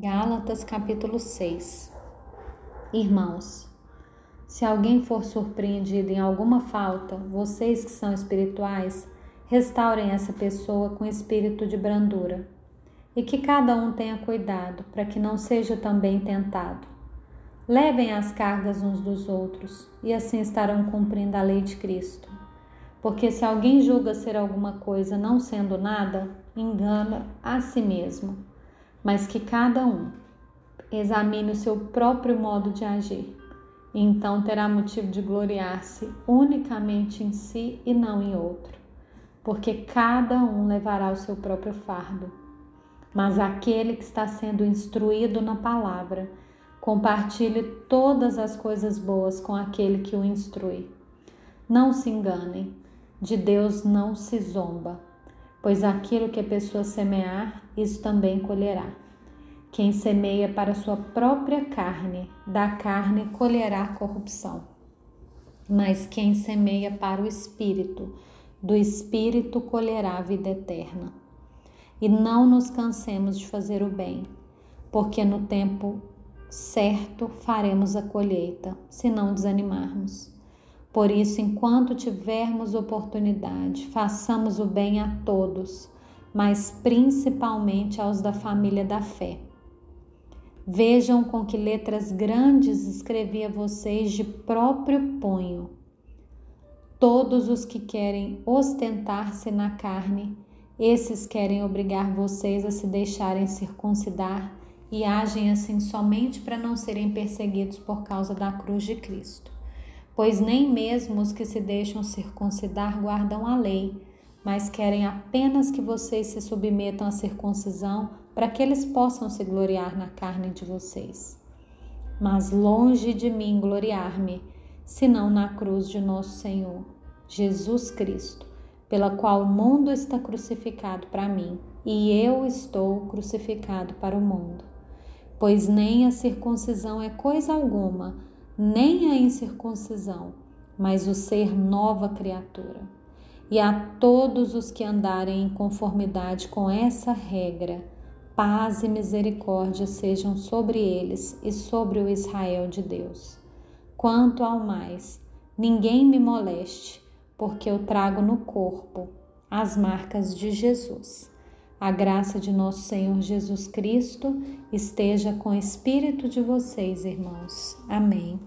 Gálatas capítulo 6 Irmãos, se alguém for surpreendido em alguma falta, vocês que são espirituais, restaurem essa pessoa com espírito de brandura. E que cada um tenha cuidado para que não seja também tentado. Levem as cargas uns dos outros, e assim estarão cumprindo a lei de Cristo. Porque se alguém julga ser alguma coisa não sendo nada, engana a si mesmo mas que cada um examine o seu próprio modo de agir. Então terá motivo de gloriar-se unicamente em si e não em outro, porque cada um levará o seu próprio fardo. Mas aquele que está sendo instruído na palavra, compartilhe todas as coisas boas com aquele que o instrui. Não se enganem, de Deus não se zomba pois aquilo que a pessoa semear, isso também colherá. Quem semeia para sua própria carne, da carne colherá corrupção. Mas quem semeia para o espírito, do espírito colherá a vida eterna. E não nos cansemos de fazer o bem, porque no tempo certo faremos a colheita, se não desanimarmos. Por isso, enquanto tivermos oportunidade, façamos o bem a todos, mas principalmente aos da família da fé. Vejam com que letras grandes escrevi a vocês de próprio punho. Todos os que querem ostentar-se na carne, esses querem obrigar vocês a se deixarem circuncidar e agem assim somente para não serem perseguidos por causa da cruz de Cristo pois nem mesmo os que se deixam circuncidar guardam a lei, mas querem apenas que vocês se submetam à circuncisão para que eles possam se gloriar na carne de vocês. Mas longe de mim gloriar-me, senão na cruz de nosso Senhor, Jesus Cristo, pela qual o mundo está crucificado para mim e eu estou crucificado para o mundo. Pois nem a circuncisão é coisa alguma, nem a incircuncisão, mas o ser nova criatura. E a todos os que andarem em conformidade com essa regra, paz e misericórdia sejam sobre eles e sobre o Israel de Deus. Quanto ao mais, ninguém me moleste, porque eu trago no corpo as marcas de Jesus. A graça de nosso Senhor Jesus Cristo esteja com o espírito de vocês, irmãos. Amém.